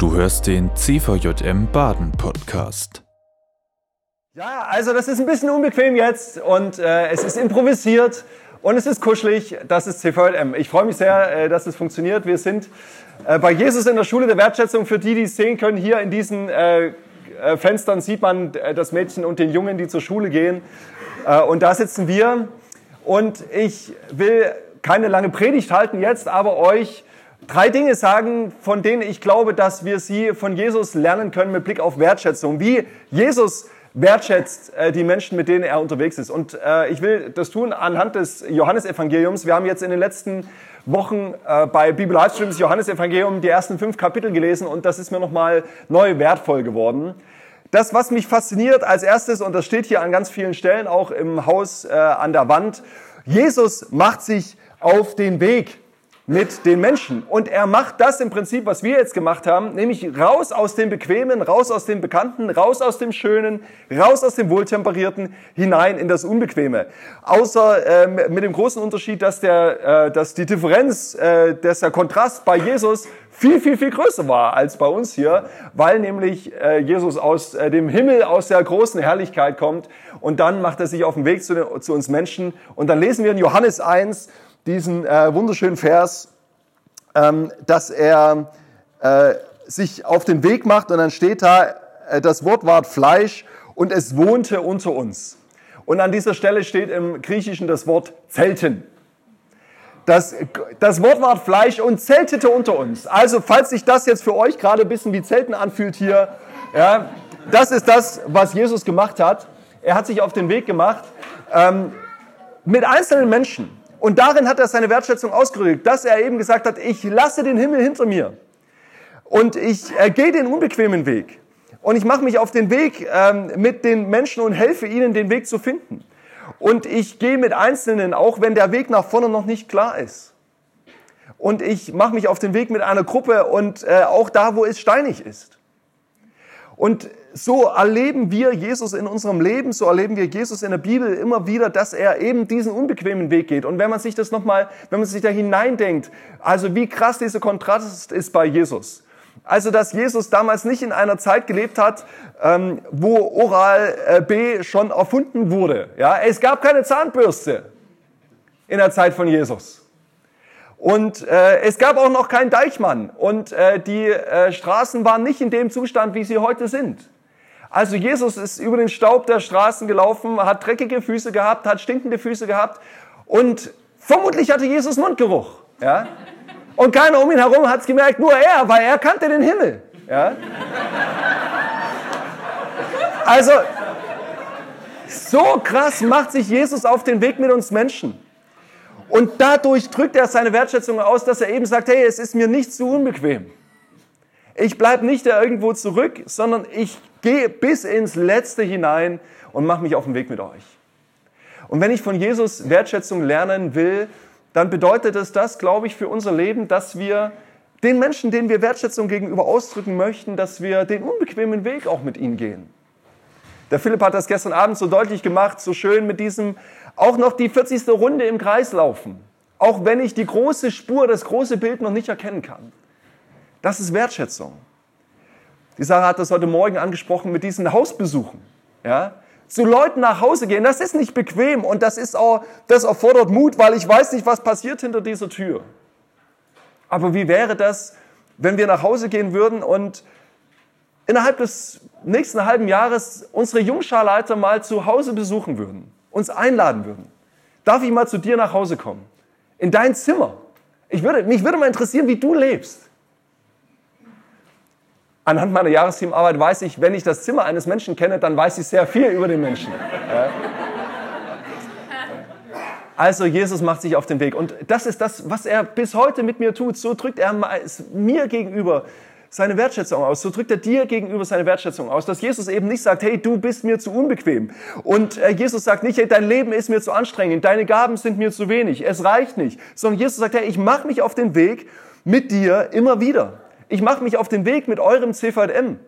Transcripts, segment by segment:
Du hörst den CVJM Baden Podcast. Ja, also das ist ein bisschen unbequem jetzt und äh, es ist improvisiert und es ist kuschelig. Das ist CVJM. Ich freue mich sehr, äh, dass es funktioniert. Wir sind äh, bei Jesus in der Schule der Wertschätzung. Für die, die es sehen können, hier in diesen äh, äh, Fenstern sieht man äh, das Mädchen und den Jungen, die zur Schule gehen. und da sitzen wir und ich will keine lange Predigt halten jetzt, aber euch drei Dinge sagen, von denen ich glaube, dass wir sie von Jesus lernen können mit Blick auf Wertschätzung. Wie Jesus wertschätzt äh, die Menschen, mit denen er unterwegs ist. Und äh, ich will das tun anhand des Johannesevangeliums. Wir haben jetzt in den letzten Wochen äh, bei Bibel Livestreams Johannesevangelium die ersten fünf Kapitel gelesen und das ist mir nochmal neu wertvoll geworden. Das, was mich fasziniert als erstes, und das steht hier an ganz vielen Stellen, auch im Haus äh, an der Wand, Jesus macht sich auf den Weg mit den Menschen. Und er macht das im Prinzip, was wir jetzt gemacht haben, nämlich raus aus dem Bequemen, raus aus dem Bekannten, raus aus dem Schönen, raus aus dem Wohltemperierten, hinein in das Unbequeme. Außer äh, mit dem großen Unterschied, dass, der, äh, dass die Differenz, äh, dass der Kontrast bei Jesus viel, viel, viel größer war als bei uns hier, weil nämlich äh, Jesus aus äh, dem Himmel, aus der großen Herrlichkeit kommt und dann macht er sich auf den Weg zu, zu uns Menschen und dann lesen wir in Johannes 1, diesen äh, wunderschönen Vers, ähm, dass er äh, sich auf den Weg macht und dann steht da, äh, das Wort ward Fleisch und es wohnte unter uns. Und an dieser Stelle steht im Griechischen das Wort Zelten. Das, das Wort ward Fleisch und zeltete unter uns. Also falls sich das jetzt für euch gerade ein bisschen wie Zelten anfühlt hier, ja, das ist das, was Jesus gemacht hat. Er hat sich auf den Weg gemacht ähm, mit einzelnen Menschen. Und darin hat er seine Wertschätzung ausgedrückt, dass er eben gesagt hat, ich lasse den Himmel hinter mir und ich äh, gehe den unbequemen Weg und ich mache mich auf den Weg ähm, mit den Menschen und helfe ihnen, den Weg zu finden. Und ich gehe mit Einzelnen, auch wenn der Weg nach vorne noch nicht klar ist. Und ich mache mich auf den Weg mit einer Gruppe und äh, auch da, wo es steinig ist. Und so erleben wir Jesus in unserem Leben, so erleben wir Jesus in der Bibel immer wieder, dass er eben diesen unbequemen Weg geht. Und wenn man sich das nochmal, wenn man sich da hineindenkt, also wie krass dieser Kontrast ist bei Jesus. Also, dass Jesus damals nicht in einer Zeit gelebt hat, ähm, wo Oral äh, B schon erfunden wurde. Ja, es gab keine Zahnbürste in der Zeit von Jesus. Und äh, es gab auch noch keinen Deichmann und äh, die äh, Straßen waren nicht in dem Zustand, wie sie heute sind. Also Jesus ist über den Staub der Straßen gelaufen, hat dreckige Füße gehabt, hat stinkende Füße gehabt und vermutlich hatte Jesus Mundgeruch. Ja? Und keiner um ihn herum hat es gemerkt, nur er, weil er kannte den Himmel. Ja? Also so krass macht sich Jesus auf den Weg mit uns Menschen. Und dadurch drückt er seine Wertschätzung aus, dass er eben sagt, hey, es ist mir nicht zu unbequem. Ich bleibe nicht da irgendwo zurück, sondern ich gehe bis ins Letzte hinein und mache mich auf den Weg mit euch. Und wenn ich von Jesus Wertschätzung lernen will, dann bedeutet es das, glaube ich, für unser Leben, dass wir den Menschen, denen wir Wertschätzung gegenüber ausdrücken möchten, dass wir den unbequemen Weg auch mit ihnen gehen. Der Philipp hat das gestern Abend so deutlich gemacht, so schön mit diesem auch noch die 40. Runde im Kreis laufen, auch wenn ich die große Spur, das große Bild noch nicht erkennen kann. Das ist Wertschätzung. Die Sarah hat das heute Morgen angesprochen mit diesen Hausbesuchen. Ja? Zu Leuten nach Hause gehen, das ist nicht bequem und das ist auch, das erfordert Mut, weil ich weiß nicht, was passiert hinter dieser Tür. Aber wie wäre das, wenn wir nach Hause gehen würden und innerhalb des nächsten halben Jahres unsere Jungscharleiter mal zu Hause besuchen würden, uns einladen würden. Darf ich mal zu dir nach Hause kommen? In dein Zimmer. Ich würde, mich würde mal interessieren, wie du lebst. Anhand meiner Jahresteamarbeit weiß ich, wenn ich das Zimmer eines Menschen kenne, dann weiß ich sehr viel über den Menschen. Also Jesus macht sich auf den Weg. Und das ist das, was er bis heute mit mir tut. So drückt er mir gegenüber seine Wertschätzung aus. So drückt er dir gegenüber seine Wertschätzung aus, dass Jesus eben nicht sagt, hey, du bist mir zu unbequem. Und äh, Jesus sagt nicht, hey, dein Leben ist mir zu anstrengend, deine Gaben sind mir zu wenig, es reicht nicht. Sondern Jesus sagt, hey, ich mache mich auf den Weg mit dir immer wieder. Ich mache mich auf den Weg mit eurem CVM.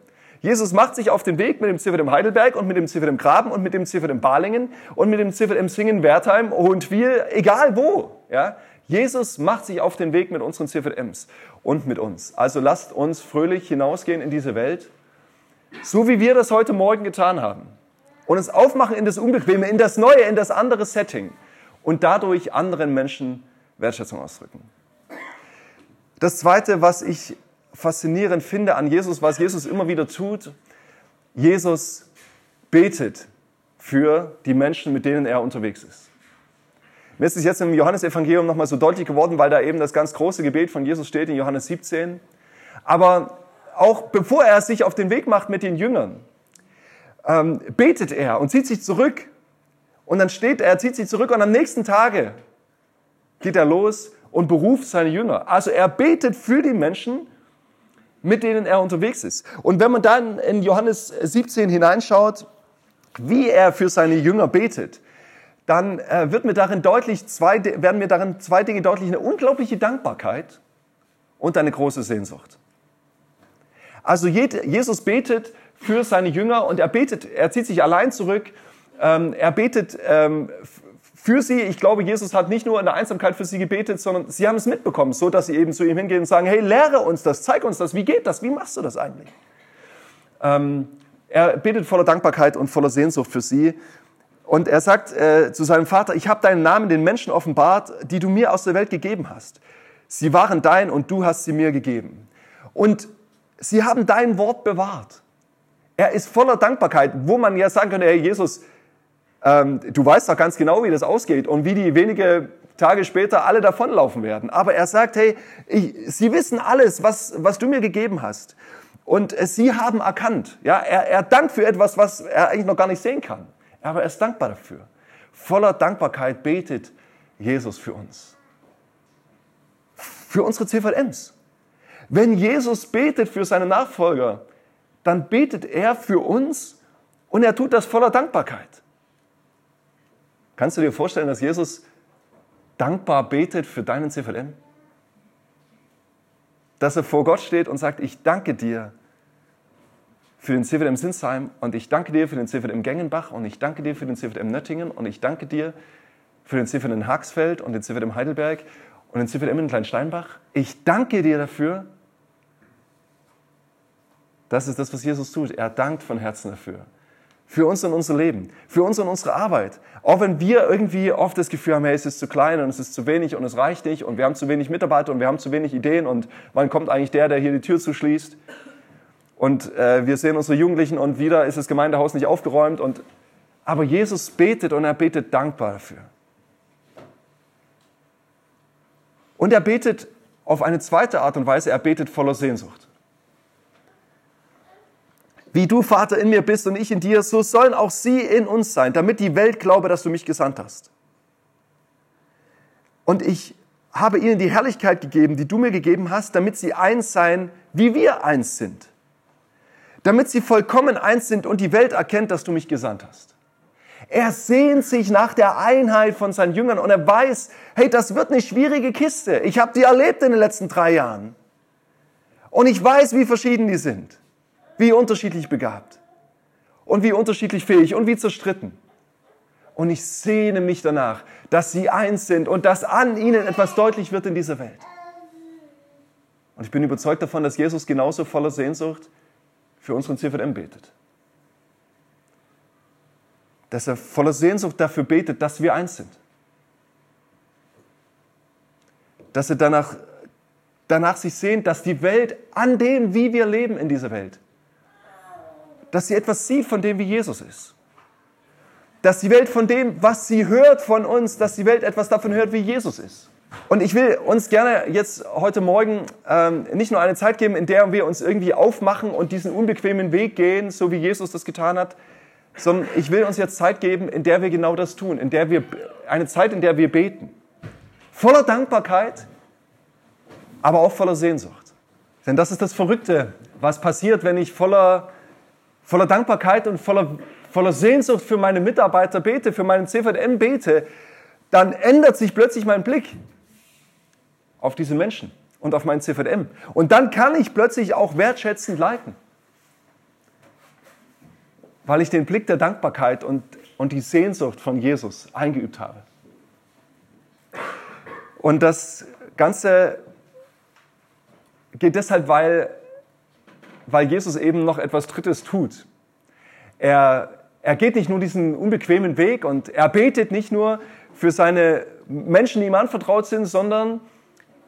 Jesus macht sich auf den Weg mit dem CVM Heidelberg und mit dem CVM Graben und mit dem CVM Balingen und mit dem CVM Singen, Wertheim und Wiel, egal wo. Ja? Jesus macht sich auf den Weg mit unseren CVMs und mit uns. Also lasst uns fröhlich hinausgehen in diese Welt, so wie wir das heute Morgen getan haben. Und uns aufmachen in das Unbequeme, in das Neue, in das andere Setting und dadurch anderen Menschen Wertschätzung ausdrücken. Das Zweite, was ich faszinierend finde an Jesus, was Jesus immer wieder tut, Jesus betet für die Menschen, mit denen er unterwegs ist. Mir ist es jetzt im Johannesevangelium nochmal so deutlich geworden, weil da eben das ganz große Gebet von Jesus steht in Johannes 17. Aber auch bevor er sich auf den Weg macht mit den Jüngern, ähm, betet er und zieht sich zurück. Und dann steht er, zieht sich zurück und am nächsten Tage geht er los und beruft seine Jünger. Also er betet für die Menschen, mit denen er unterwegs ist. Und wenn man dann in Johannes 17 hineinschaut, wie er für seine Jünger betet, dann äh, wird mir darin deutlich zwei, werden mir darin zwei Dinge deutlich. Eine unglaubliche Dankbarkeit und eine große Sehnsucht. Also Jesus betet für seine Jünger und er betet, er zieht sich allein zurück, ähm, er betet ähm, für sie. Ich glaube, Jesus hat nicht nur in der Einsamkeit für sie gebetet, sondern sie haben es mitbekommen, so dass sie eben zu ihm hingehen und sagen, hey, lehre uns das, zeig uns das, wie geht das, wie machst du das eigentlich? Ähm, er betet voller Dankbarkeit und voller Sehnsucht für sie. Und er sagt äh, zu seinem Vater, ich habe deinen Namen den Menschen offenbart, die du mir aus der Welt gegeben hast. Sie waren dein und du hast sie mir gegeben. Und sie haben dein Wort bewahrt. Er ist voller Dankbarkeit, wo man ja sagen könnte, hey Jesus, ähm, du weißt doch ganz genau, wie das ausgeht und wie die wenige Tage später alle davonlaufen werden. Aber er sagt, hey, ich, sie wissen alles, was, was du mir gegeben hast. Und äh, sie haben erkannt. Ja, er, er dankt für etwas, was er eigentlich noch gar nicht sehen kann. Aber er ist dankbar dafür. Voller Dankbarkeit betet Jesus für uns. Für unsere CVMs. Wenn Jesus betet für seine Nachfolger, dann betet er für uns und er tut das voller Dankbarkeit. Kannst du dir vorstellen, dass Jesus dankbar betet für deinen CVM? Dass er vor Gott steht und sagt, ich danke dir für den CVM Sinsheim und ich danke dir für den CVM Gengenbach und ich danke dir für den CVM Nöttingen und ich danke dir für den CVM Haxfeld und den CVM Heidelberg und den CVM in Kleinsteinbach. Ich danke dir dafür. Das ist das, was Jesus tut. Er dankt von Herzen dafür für uns und unser Leben, für uns und unsere Arbeit. Auch wenn wir irgendwie oft das Gefühl haben, hey, es ist zu klein und es ist zu wenig und es reicht nicht und wir haben zu wenig Mitarbeiter und wir haben zu wenig Ideen und wann kommt eigentlich der, der hier die Tür zuschließt? Und äh, wir sehen unsere Jugendlichen und wieder ist das Gemeindehaus nicht aufgeräumt. Und, aber Jesus betet und er betet dankbar dafür. Und er betet auf eine zweite Art und Weise, er betet voller Sehnsucht. Wie du, Vater, in mir bist und ich in dir, so sollen auch sie in uns sein, damit die Welt glaube, dass du mich gesandt hast. Und ich habe ihnen die Herrlichkeit gegeben, die du mir gegeben hast, damit sie eins seien, wie wir eins sind. Damit sie vollkommen eins sind und die Welt erkennt, dass du mich gesandt hast. Er sehnt sich nach der Einheit von seinen Jüngern und er weiß, hey, das wird eine schwierige Kiste. Ich habe die erlebt in den letzten drei Jahren. Und ich weiß, wie verschieden die sind wie unterschiedlich begabt und wie unterschiedlich fähig und wie zerstritten. Und ich sehne mich danach, dass sie eins sind und dass an ihnen etwas deutlich wird in dieser Welt. Und ich bin überzeugt davon, dass Jesus genauso voller Sehnsucht für unseren CVM betet. Dass er voller Sehnsucht dafür betet, dass wir eins sind. Dass er danach, danach sich sehnt, dass die Welt an dem, wie wir leben in dieser Welt, dass sie etwas sieht von dem, wie Jesus ist. Dass die Welt von dem, was sie hört von uns, dass die Welt etwas davon hört, wie Jesus ist. Und ich will uns gerne jetzt heute Morgen ähm, nicht nur eine Zeit geben, in der wir uns irgendwie aufmachen und diesen unbequemen Weg gehen, so wie Jesus das getan hat, sondern ich will uns jetzt Zeit geben, in der wir genau das tun, in der wir eine Zeit, in der wir beten, voller Dankbarkeit, aber auch voller Sehnsucht. Denn das ist das Verrückte, was passiert, wenn ich voller voller Dankbarkeit und voller, voller Sehnsucht für meine Mitarbeiter bete, für meinen CVM bete, dann ändert sich plötzlich mein Blick auf diese Menschen und auf meinen CVM. Und dann kann ich plötzlich auch wertschätzend leiten, weil ich den Blick der Dankbarkeit und, und die Sehnsucht von Jesus eingeübt habe. Und das Ganze geht deshalb, weil, weil Jesus eben noch etwas Drittes tut. Er, er geht nicht nur diesen unbequemen Weg und er betet nicht nur für seine Menschen, die ihm anvertraut sind, sondern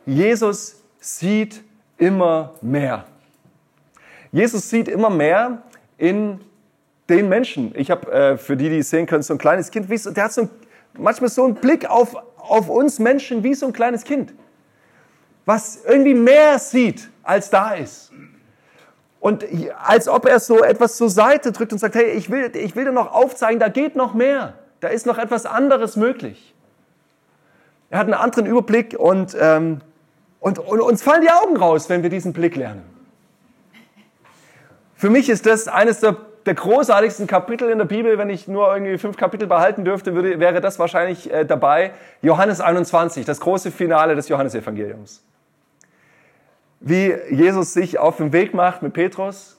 Jesus sieht immer mehr. Jesus sieht immer mehr in den Menschen. Ich habe äh, für die, die es sehen können, so ein kleines Kind, wie, der hat so ein, manchmal so einen Blick auf, auf uns Menschen wie so ein kleines Kind, was irgendwie mehr sieht, als da ist. Und als ob er so etwas zur Seite drückt und sagt, hey, ich will, ich will dir noch aufzeigen, da geht noch mehr, da ist noch etwas anderes möglich. Er hat einen anderen Überblick und, ähm, und, und uns fallen die Augen raus, wenn wir diesen Blick lernen. Für mich ist das eines der der großartigsten Kapitel in der Bibel, wenn ich nur irgendwie fünf Kapitel behalten dürfte, würde, wäre das wahrscheinlich äh, dabei. Johannes 21, das große Finale des Johannesevangeliums. Wie Jesus sich auf den Weg macht mit Petrus,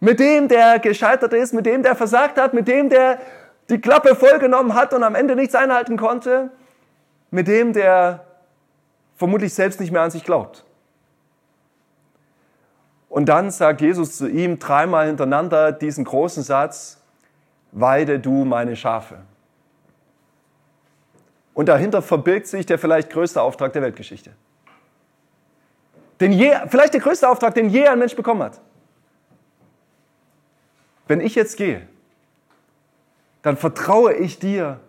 mit dem, der gescheitert ist, mit dem, der versagt hat, mit dem, der die Klappe vollgenommen hat und am Ende nichts einhalten konnte, mit dem, der vermutlich selbst nicht mehr an sich glaubt. Und dann sagt Jesus zu ihm dreimal hintereinander diesen großen Satz, weide du meine Schafe. Und dahinter verbirgt sich der vielleicht größte Auftrag der Weltgeschichte. Den je, vielleicht der größte Auftrag, den je ein Mensch bekommen hat. Wenn ich jetzt gehe, dann vertraue ich dir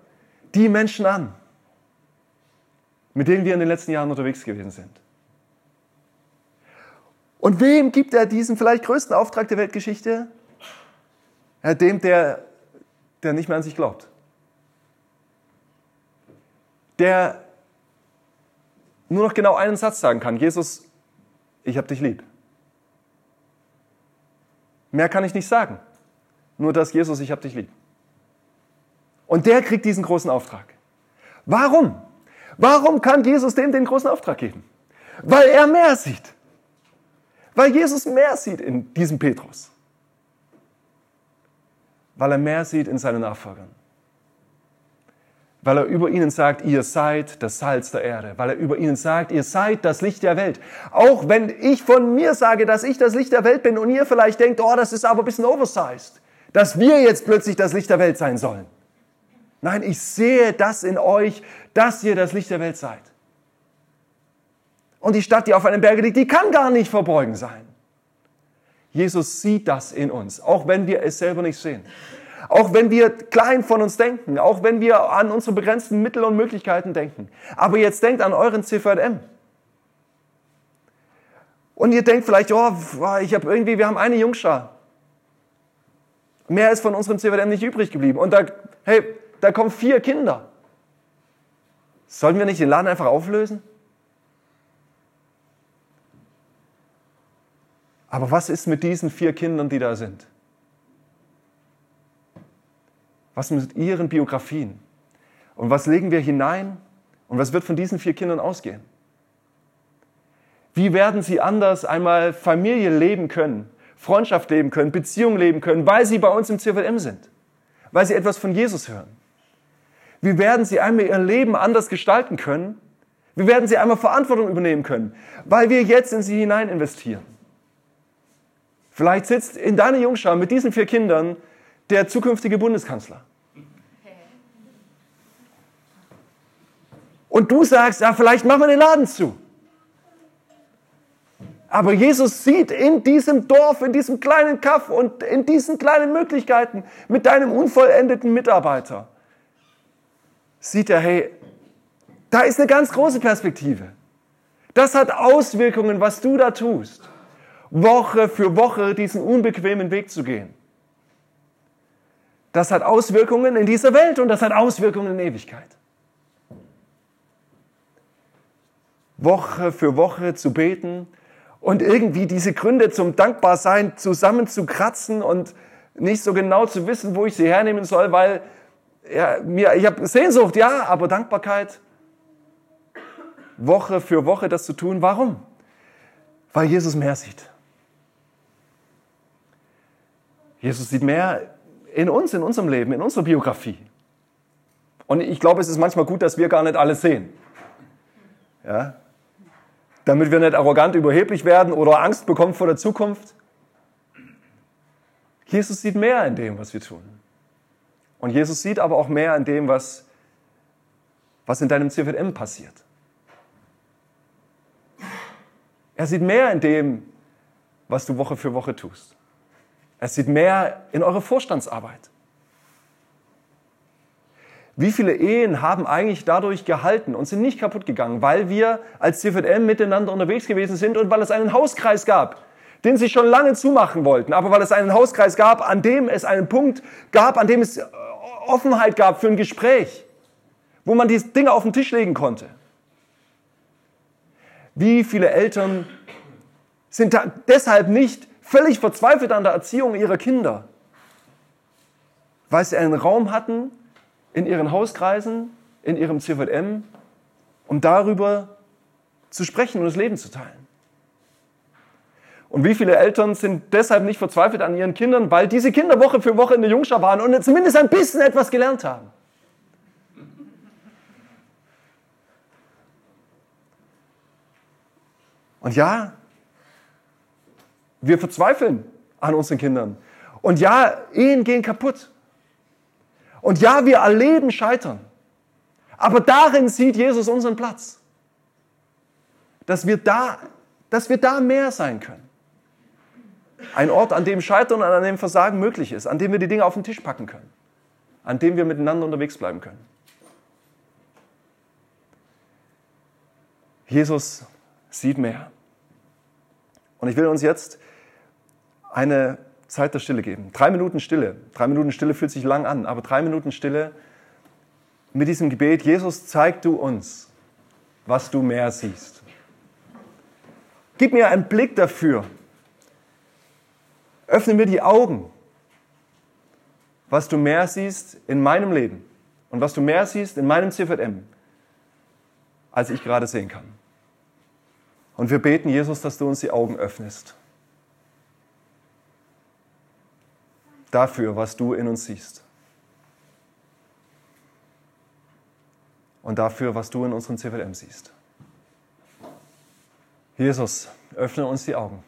die Menschen an, mit denen wir in den letzten Jahren unterwegs gewesen sind. Und wem gibt er diesen vielleicht größten Auftrag der Weltgeschichte? Ja, dem, der, der nicht mehr an sich glaubt. Der nur noch genau einen Satz sagen kann. Jesus, ich habe dich lieb. Mehr kann ich nicht sagen. Nur dass Jesus, ich habe dich lieb. Und der kriegt diesen großen Auftrag. Warum? Warum kann Jesus dem den großen Auftrag geben? Weil er mehr sieht. Weil Jesus mehr sieht in diesem Petrus. Weil er mehr sieht in seinen Nachfolgern. Weil er über ihnen sagt, ihr seid das Salz der Erde. Weil er über ihnen sagt, ihr seid das Licht der Welt. Auch wenn ich von mir sage, dass ich das Licht der Welt bin und ihr vielleicht denkt, oh, das ist aber ein bisschen oversized, dass wir jetzt plötzlich das Licht der Welt sein sollen. Nein, ich sehe das in euch, dass ihr das Licht der Welt seid. Und die Stadt, die auf einem Berge liegt, die kann gar nicht verborgen sein. Jesus sieht das in uns, auch wenn wir es selber nicht sehen. Auch wenn wir klein von uns denken, auch wenn wir an unsere begrenzten Mittel und Möglichkeiten denken. Aber jetzt denkt an euren CVM. Und ihr denkt vielleicht, oh, ich habe irgendwie, wir haben eine Jungschar. Mehr ist von unserem CVM nicht übrig geblieben. Und da, hey, da kommen vier Kinder. Sollen wir nicht den Laden einfach auflösen? Aber was ist mit diesen vier Kindern, die da sind? Was mit ihren Biografien? Und was legen wir hinein? Und was wird von diesen vier Kindern ausgehen? Wie werden sie anders einmal Familie leben können, Freundschaft leben können, Beziehung leben können, weil sie bei uns im CVM sind? Weil sie etwas von Jesus hören? Wie werden sie einmal ihr Leben anders gestalten können? Wie werden sie einmal Verantwortung übernehmen können? Weil wir jetzt in sie hinein investieren. Vielleicht sitzt in deiner Jungschar mit diesen vier Kindern der zukünftige Bundeskanzler. Und du sagst, ja, vielleicht machen wir den Laden zu. Aber Jesus sieht in diesem Dorf, in diesem kleinen Kaff und in diesen kleinen Möglichkeiten mit deinem unvollendeten Mitarbeiter, sieht er, hey, da ist eine ganz große Perspektive. Das hat Auswirkungen, was du da tust. Woche für Woche diesen unbequemen Weg zu gehen. Das hat Auswirkungen in dieser Welt und das hat Auswirkungen in Ewigkeit. Woche für Woche zu beten und irgendwie diese Gründe zum Dankbarsein zusammenzukratzen und nicht so genau zu wissen, wo ich sie hernehmen soll, weil ja, mir, ich habe Sehnsucht, ja, aber Dankbarkeit, Woche für Woche das zu tun. Warum? Weil Jesus mehr sieht. Jesus sieht mehr in uns, in unserem Leben, in unserer Biografie. Und ich glaube, es ist manchmal gut, dass wir gar nicht alles sehen. Ja? Damit wir nicht arrogant überheblich werden oder Angst bekommen vor der Zukunft. Jesus sieht mehr in dem, was wir tun. Und Jesus sieht aber auch mehr in dem, was, was in deinem CVM passiert. Er sieht mehr in dem, was du Woche für Woche tust. Er sieht mehr in eure Vorstandsarbeit. Wie viele Ehen haben eigentlich dadurch gehalten und sind nicht kaputt gegangen, weil wir als CVM miteinander unterwegs gewesen sind und weil es einen Hauskreis gab, den sie schon lange zumachen wollten, aber weil es einen Hauskreis gab, an dem es einen Punkt gab, an dem es Offenheit gab für ein Gespräch, wo man die Dinge auf den Tisch legen konnte. Wie viele Eltern sind deshalb nicht völlig verzweifelt an der Erziehung ihrer Kinder, weil sie einen Raum hatten in ihren Hauskreisen, in ihrem CVM, um darüber zu sprechen und das Leben zu teilen. Und wie viele Eltern sind deshalb nicht verzweifelt an ihren Kindern, weil diese Kinder Woche für Woche in der Jungschar waren und zumindest ein bisschen etwas gelernt haben. Und ja, wir verzweifeln an unseren Kindern. Und ja, Ehen gehen kaputt. Und ja, wir erleben Scheitern. Aber darin sieht Jesus unseren Platz. Dass wir da, dass wir da mehr sein können. Ein Ort, an dem Scheitern und an dem Versagen möglich ist, an dem wir die Dinge auf den Tisch packen können, an dem wir miteinander unterwegs bleiben können. Jesus sieht mehr. Und ich will uns jetzt eine Zeit der Stille geben. Drei Minuten Stille. Drei Minuten Stille fühlt sich lang an, aber drei Minuten Stille mit diesem Gebet, Jesus, zeig du uns, was du mehr siehst. Gib mir einen Blick dafür. Öffne mir die Augen, was du mehr siehst in meinem Leben und was du mehr siehst in meinem CVM, als ich gerade sehen kann. Und wir beten, Jesus, dass du uns die Augen öffnest. Dafür, was du in uns siehst. Und dafür, was du in unserem CVM siehst. Jesus, öffne uns die Augen,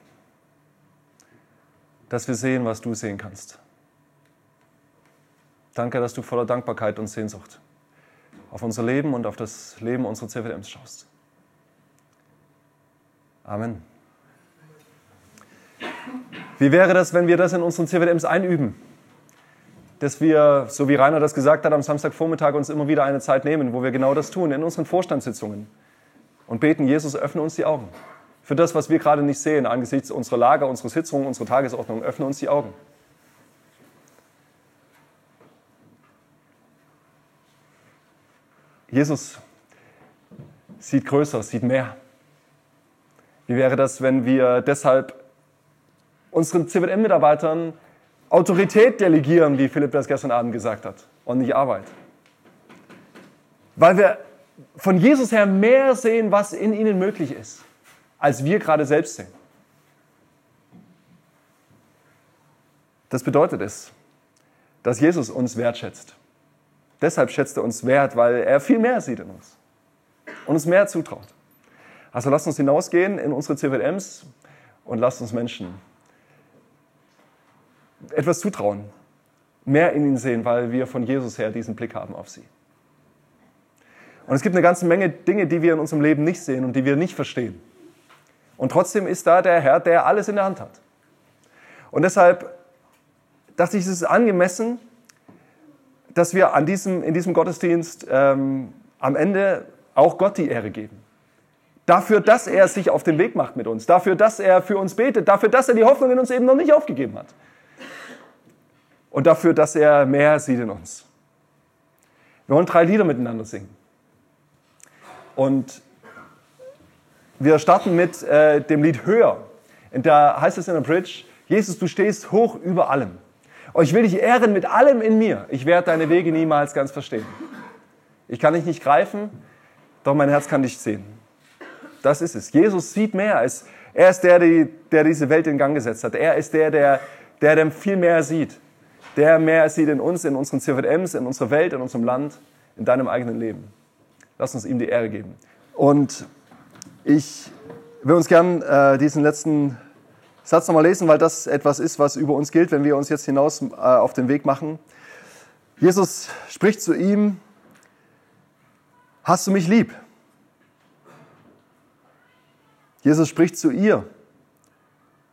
dass wir sehen, was du sehen kannst. Danke, dass du voller Dankbarkeit und Sehnsucht auf unser Leben und auf das Leben unserer CVMs schaust. Amen. Wie wäre das, wenn wir das in unseren CVMs einüben? Dass wir, so wie Rainer das gesagt hat, am Samstagvormittag uns immer wieder eine Zeit nehmen, wo wir genau das tun, in unseren Vorstandssitzungen und beten, Jesus, öffne uns die Augen. Für das, was wir gerade nicht sehen, angesichts unserer Lage, unserer Sitzungen, unserer Tagesordnung, öffne uns die Augen. Jesus sieht größer, sieht mehr. Wie wäre das, wenn wir deshalb unseren CWM-Mitarbeitern Autorität delegieren, wie Philipp das gestern Abend gesagt hat, und nicht Arbeit? Weil wir von Jesus her mehr sehen, was in ihnen möglich ist, als wir gerade selbst sehen. Das bedeutet es, dass Jesus uns wertschätzt. Deshalb schätzt er uns wert, weil er viel mehr sieht in uns und uns mehr zutraut. Also lasst uns hinausgehen in unsere CVMs und lasst uns Menschen etwas zutrauen, mehr in ihnen sehen, weil wir von Jesus her diesen Blick haben auf sie. Und es gibt eine ganze Menge Dinge, die wir in unserem Leben nicht sehen und die wir nicht verstehen. Und trotzdem ist da der Herr, der alles in der Hand hat. Und deshalb dachte ich, es ist angemessen, dass wir an diesem, in diesem Gottesdienst ähm, am Ende auch Gott die Ehre geben. Dafür, dass er sich auf den Weg macht mit uns. Dafür, dass er für uns betet. Dafür, dass er die Hoffnung in uns eben noch nicht aufgegeben hat. Und dafür, dass er mehr sieht in uns. Wir wollen drei Lieder miteinander singen. Und wir starten mit äh, dem Lied Höher. Und da heißt es in der Bridge, Jesus, du stehst hoch über allem. Und ich will dich ehren mit allem in mir. Ich werde deine Wege niemals ganz verstehen. Ich kann dich nicht greifen, doch mein Herz kann dich sehen. Das ist es. Jesus sieht mehr. Als, er ist der, der diese Welt in Gang gesetzt hat. Er ist der, der, der, der viel mehr sieht. Der mehr sieht in uns, in unseren CVMs, in unserer Welt, in unserem Land, in deinem eigenen Leben. Lass uns ihm die Ehre geben. Und ich will uns gern äh, diesen letzten Satz nochmal lesen, weil das etwas ist, was über uns gilt, wenn wir uns jetzt hinaus äh, auf den Weg machen. Jesus spricht zu ihm, hast du mich lieb? Jesus spricht zu ihr,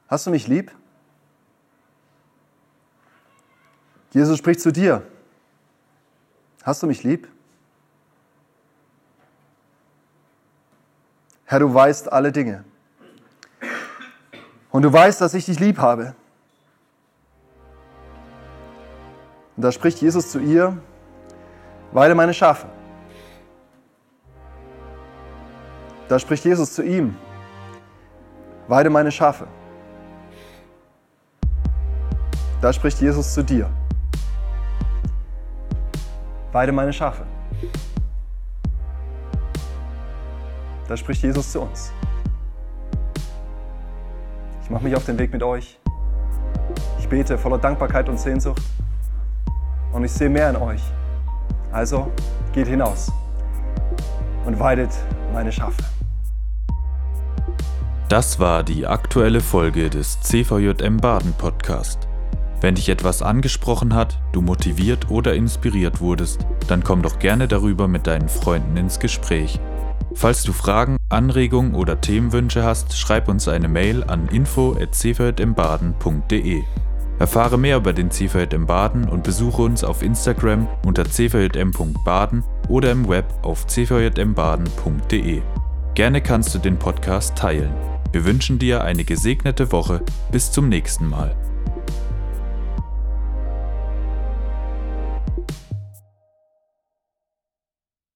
hast du mich lieb? Jesus spricht zu dir, hast du mich lieb? Herr, du weißt alle Dinge. Und du weißt, dass ich dich lieb habe. Und da spricht Jesus zu ihr, weide meine Schafe. Da spricht Jesus zu ihm, weide meine Schafe. Da spricht Jesus zu dir, weide meine Schafe. Da spricht Jesus zu uns. Ich mache mich auf den Weg mit euch. Ich bete voller Dankbarkeit und Sehnsucht. Und ich sehe mehr in euch. Also geht hinaus und weidet meine Schafe. Das war die aktuelle Folge des CVJM Baden Podcast. Wenn dich etwas angesprochen hat, du motiviert oder inspiriert wurdest, dann komm doch gerne darüber mit deinen Freunden ins Gespräch. Falls du Fragen, Anregungen oder Themenwünsche hast, schreib uns eine Mail an info@cvjmbaden.de. Erfahre mehr über den CVJM Baden und besuche uns auf Instagram unter cvjm.baden oder im Web auf cvjmbaden.de. Gerne kannst du den Podcast teilen. Wir wünschen dir eine gesegnete Woche. Bis zum nächsten Mal.